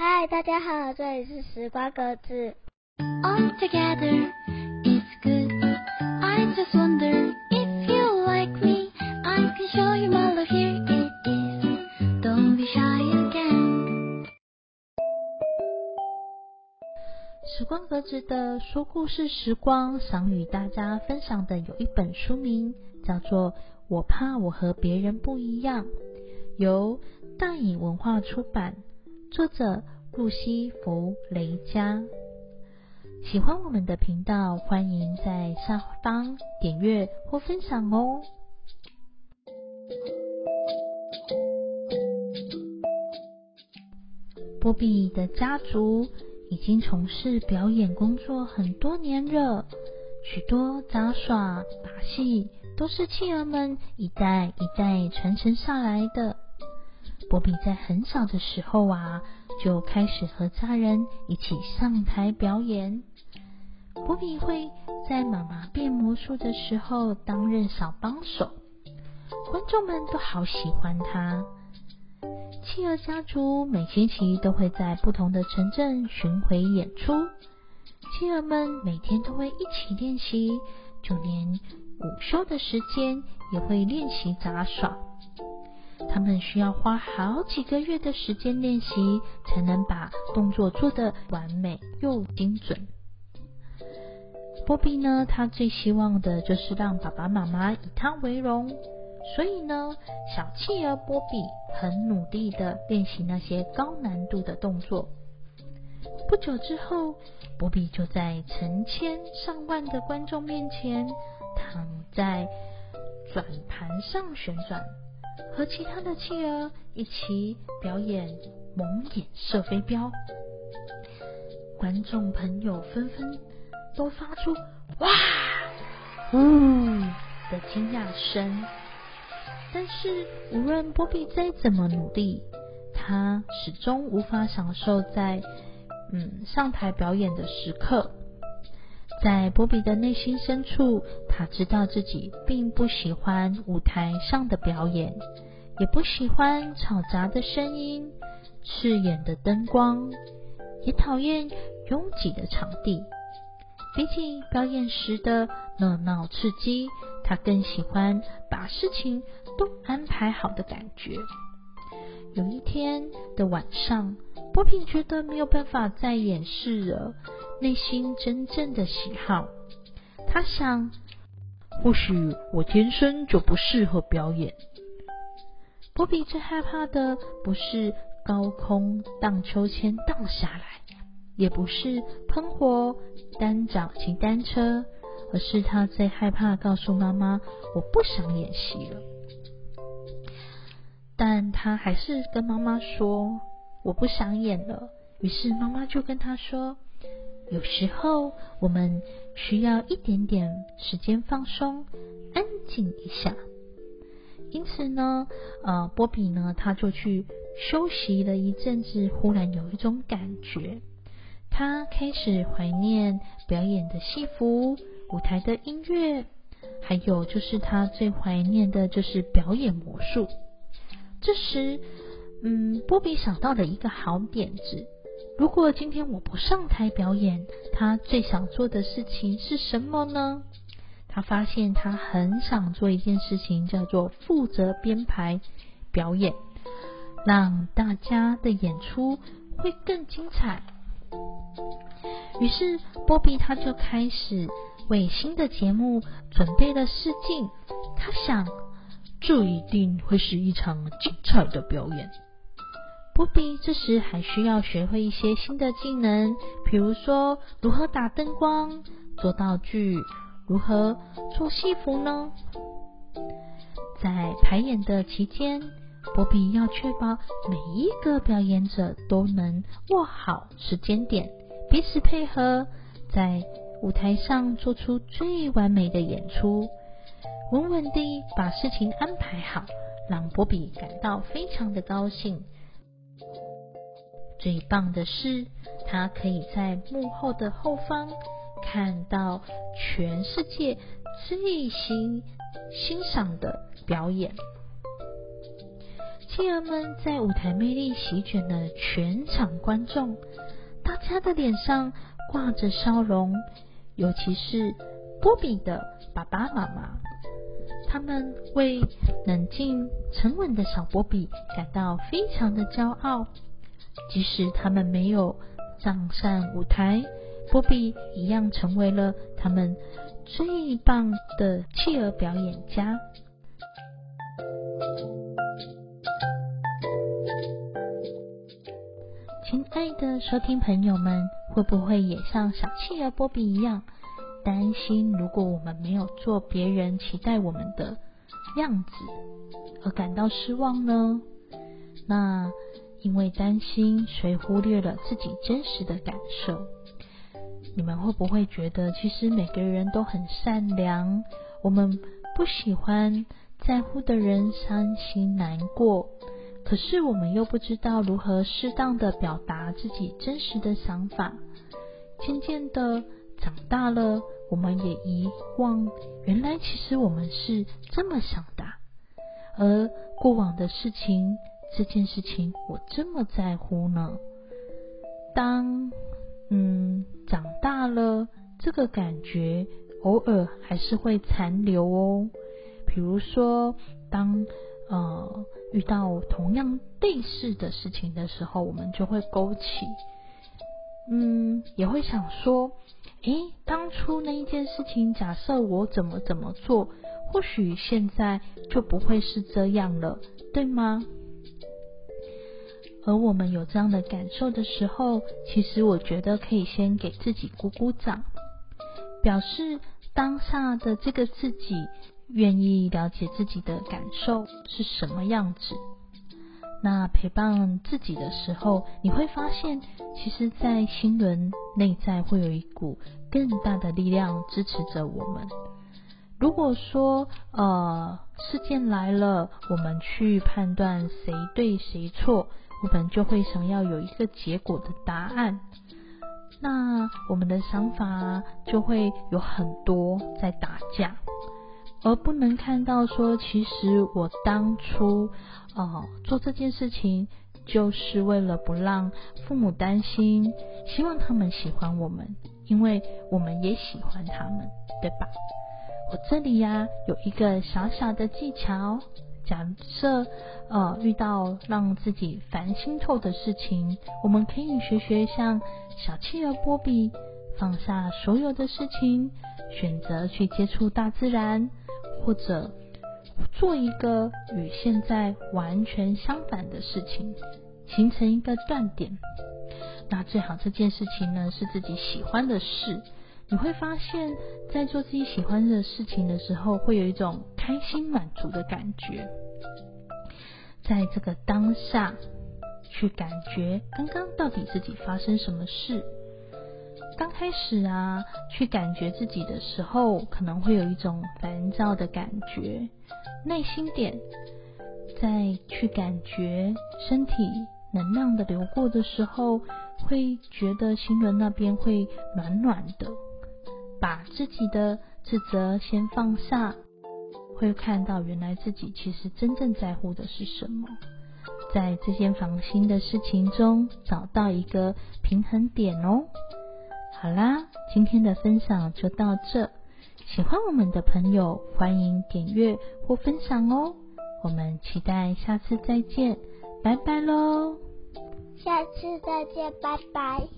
嗨，大家好，这里是时光格子。All together is good. I just wonder if you like me. I can show you my love. Here it is. Don't be shy again. 时光格子的说故事时光，想与大家分享的有一本书名叫做《我怕我和别人不一样》，由大隐文化出版，作者露西·弗雷加。喜欢我们的频道，欢迎在下方点阅或分享哦。波比的家族已经从事表演工作很多年了，许多杂耍、把戏都是亲儿们一代一代传承下来的。波比在很小的时候啊，就开始和家人一起上台表演。波比会在妈妈变魔术的时候担任小帮手，观众们都好喜欢他。企鹅家族每星期都会在不同的城镇巡回演出，企鹅们每天都会一起练习，就连午休的时间也会练习杂耍。他们需要花好几个月的时间练习，才能把动作做得完美又精准。波比呢，他最希望的就是让爸爸妈妈以他为荣。所以呢，小企鹅波比很努力的练习那些高难度的动作。不久之后，波比就在成千上万的观众面前躺在转盘上旋转，和其他的企鹅一起表演蒙眼射飞镖。观众朋友纷纷都发出“哇”“呜”的惊讶声。但是，无论波比再怎么努力，他始终无法享受在嗯上台表演的时刻。在波比的内心深处，他知道自己并不喜欢舞台上的表演，也不喜欢嘈杂的声音、刺眼的灯光，也讨厌拥挤的场地。比起表演时的热闹刺激，他更喜欢把事情都安排好的感觉。有一天的晚上，波比觉得没有办法再掩饰了内心真正的喜好。他想，或许我天生就不适合表演。波比最害怕的不是高空荡秋千荡下来，也不是喷火单脚骑单车。而是他最害怕告诉妈妈我不想演戏了，但他还是跟妈妈说我不想演了。于是妈妈就跟他说，有时候我们需要一点点时间放松，安静一下。因此呢，呃，波比呢，他就去休息了一阵子，忽然有一种感觉，他开始怀念表演的戏服。舞台的音乐，还有就是他最怀念的就是表演魔术。这时，嗯，波比想到了一个好点子。如果今天我不上台表演，他最想做的事情是什么呢？他发现他很想做一件事情，叫做负责编排表演，让大家的演出会更精彩。于是，波比他就开始。为新的节目准备了试镜，他想，这一定会是一场精彩的表演。波比这时还需要学会一些新的技能，比如说如何打灯光、做道具、如何做戏服呢？在排演的期间，波比要确保每一个表演者都能握好时间点，彼此配合，在。舞台上做出最完美的演出，稳稳地把事情安排好，让波比感到非常的高兴。最棒的是，他可以在幕后的后方看到全世界最新欣赏的表演。其企鹅们在舞台魅力席卷了全场观众，大家的脸上挂着笑容，尤其是波比的爸爸妈妈，他们为冷静沉稳的小波比感到非常的骄傲。即使他们没有上上舞台，波比一样成为了他们最棒的企鹅表演家。亲爱的收听朋友们，会不会也像小企鹅波比一样，担心如果我们没有做别人期待我们的样子，而感到失望呢？那因为担心，所以忽略了自己真实的感受。你们会不会觉得，其实每个人都很善良？我们不喜欢在乎的人伤心难过。可是我们又不知道如何适当的表达自己真实的想法，渐渐的长大了，我们也遗忘原来其实我们是这么想的，而过往的事情，这件事情我这么在乎呢？当嗯长大了，这个感觉偶尔还是会残留哦，比如说当。呃，遇到同样类似的事情的时候，我们就会勾起，嗯，也会想说，诶，当初那一件事情，假设我怎么怎么做，或许现在就不会是这样了，对吗？而我们有这样的感受的时候，其实我觉得可以先给自己鼓鼓掌，表示当下的这个自己。愿意了解自己的感受是什么样子，那陪伴自己的时候，你会发现，其实，在心轮内在会有一股更大的力量支持着我们。如果说，呃，事件来了，我们去判断谁对谁错，我们就会想要有一个结果的答案，那我们的想法就会有很多在打架。而不能看到说，其实我当初哦做这件事情，就是为了不让父母担心，希望他们喜欢我们，因为我们也喜欢他们，对吧？我这里呀有一个小小的技巧，假设呃遇到让自己烦心透的事情，我们可以学学像小企鹅波比，放下所有的事情，选择去接触大自然。或者做一个与现在完全相反的事情，形成一个断点。那最好这件事情呢是自己喜欢的事，你会发现在做自己喜欢的事情的时候，会有一种开心满足的感觉。在这个当下，去感觉刚刚到底自己发生什么事。刚开始啊，去感觉自己的时候，可能会有一种烦躁的感觉。耐心点，在去感觉身体能量的流过的时候，会觉得心轮那边会暖暖的。把自己的自责先放下，会看到原来自己其实真正在乎的是什么。在这件烦心的事情中，找到一个平衡点哦。好啦，今天的分享就到这。喜欢我们的朋友，欢迎点阅或分享哦。我们期待下次再见，拜拜喽！下次再见，拜拜。